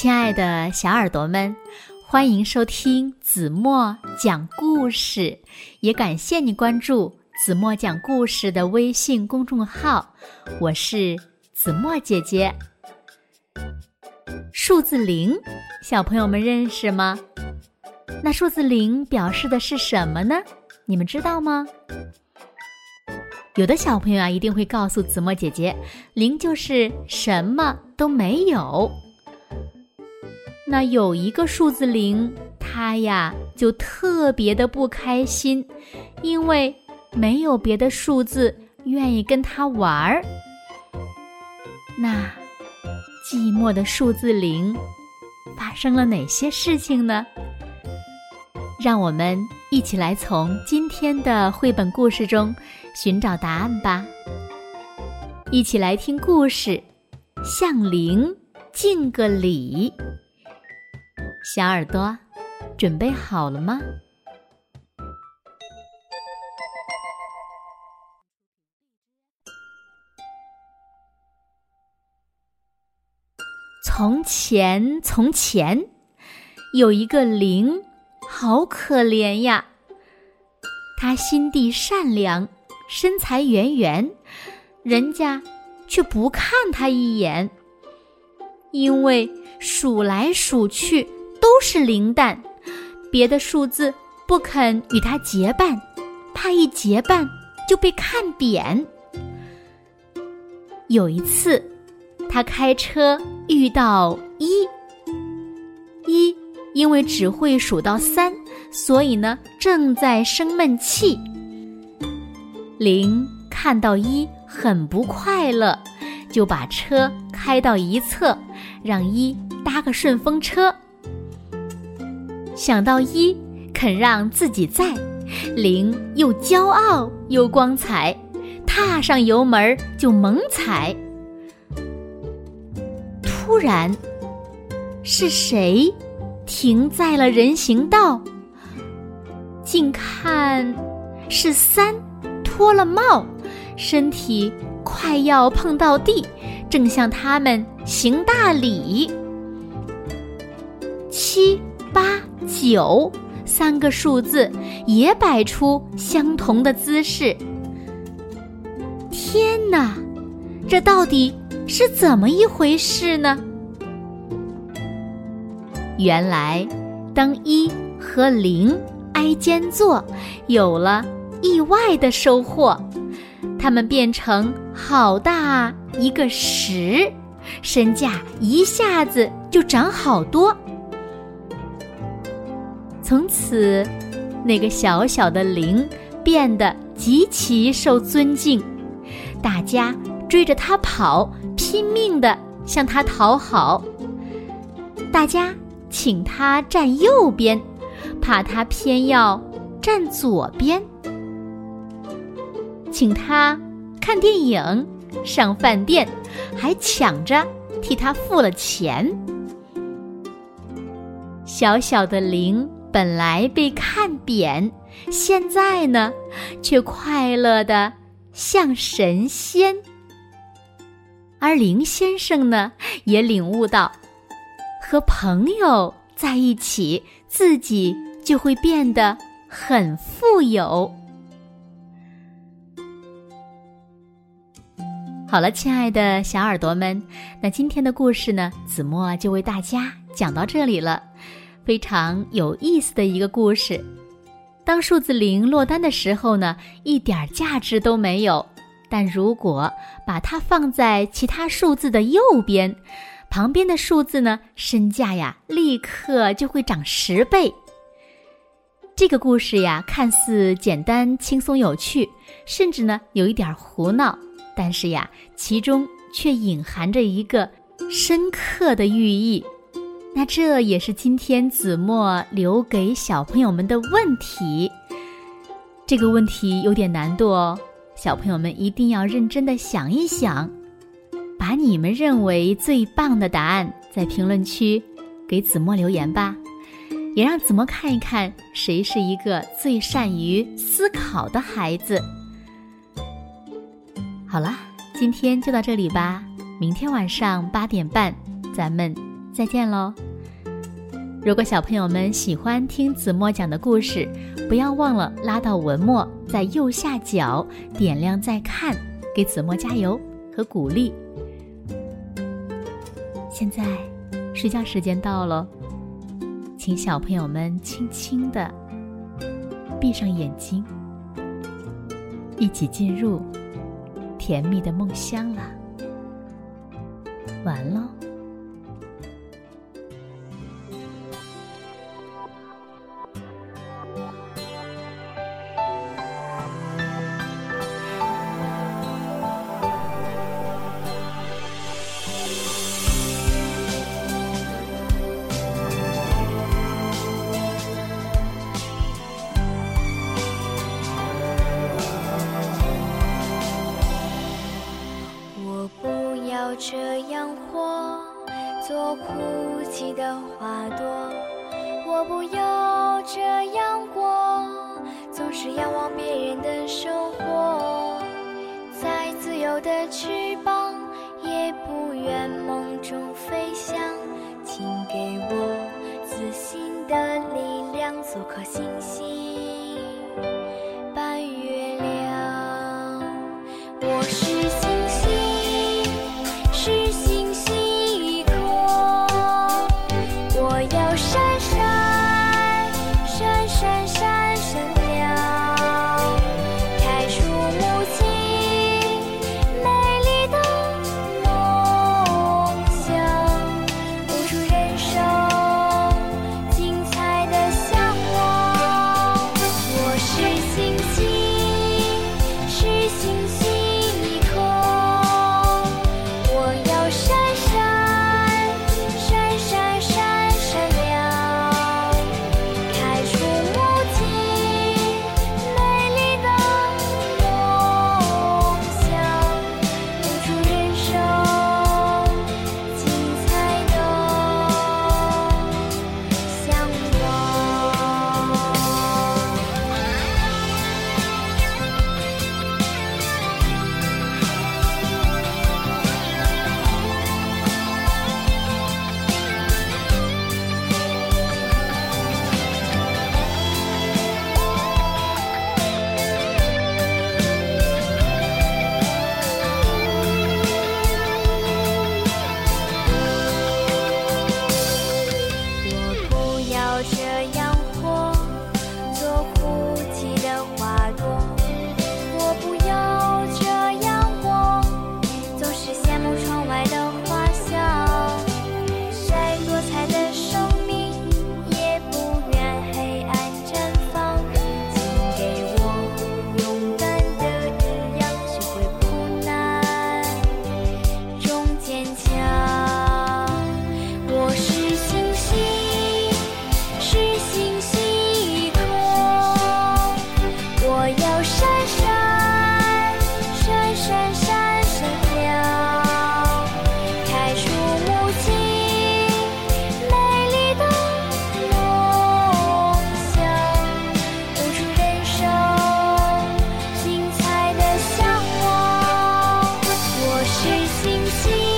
亲爱的小耳朵们，欢迎收听子墨讲故事，也感谢你关注子墨讲故事的微信公众号。我是子墨姐姐。数字零，小朋友们认识吗？那数字零表示的是什么呢？你们知道吗？有的小朋友啊，一定会告诉子墨姐姐，零就是什么都没有。那有一个数字零，他呀就特别的不开心，因为没有别的数字愿意跟他玩儿。那寂寞的数字零发生了哪些事情呢？让我们一起来从今天的绘本故事中寻找答案吧。一起来听故事，向零敬个礼。小耳朵，准备好了吗？从前，从前有一个灵，好可怜呀！他心地善良，身材圆圆，人家却不看他一眼，因为数来数去。都是零蛋，别的数字不肯与它结伴，怕一结伴就被看扁。有一次，他开车遇到一，一因为只会数到三，所以呢正在生闷气。零看到一很不快乐，就把车开到一侧，让一搭个顺风车。想到一肯让自己在，零又骄傲又光彩，踏上油门就猛踩。突然，是谁停在了人行道？近看是三脱了帽，身体快要碰到地，正向他们行大礼。九三个数字也摆出相同的姿势。天哪，这到底是怎么一回事呢？原来，当一和零挨肩坐，有了意外的收获，它们变成好大一个十，身价一下子就涨好多。从此，那个小小的零变得极其受尊敬，大家追着他跑，拼命的向他讨好。大家请他站右边，怕他偏要站左边；请他看电影、上饭店，还抢着替他付了钱。小小的零。本来被看扁，现在呢，却快乐的像神仙。而林先生呢，也领悟到，和朋友在一起，自己就会变得很富有。好了，亲爱的小耳朵们，那今天的故事呢，子墨就为大家讲到这里了。非常有意思的一个故事。当数字零落单的时候呢，一点价值都没有。但如果把它放在其他数字的右边，旁边的数字呢，身价呀，立刻就会涨十倍。这个故事呀，看似简单、轻松、有趣，甚至呢，有一点胡闹，但是呀，其中却隐含着一个深刻的寓意。那这也是今天子墨留给小朋友们的问题。这个问题有点难度哦，小朋友们一定要认真的想一想，把你们认为最棒的答案在评论区给子墨留言吧，也让子墨看一看谁是一个最善于思考的孩子。好了，今天就到这里吧，明天晚上八点半，咱们。再见喽。如果小朋友们喜欢听子墨讲的故事，不要忘了拉到文末，在右下角点亮再看，给子墨加油和鼓励。现在睡觉时间到了，请小朋友们轻轻的闭上眼睛，一起进入甜蜜的梦乡了。完喽。这样活，做哭泣的花朵。我不要这样过，总是仰望别人的收获。再自由的翅膀，也不愿梦中飞翔。请给我自信的力量，做颗星星。山下 see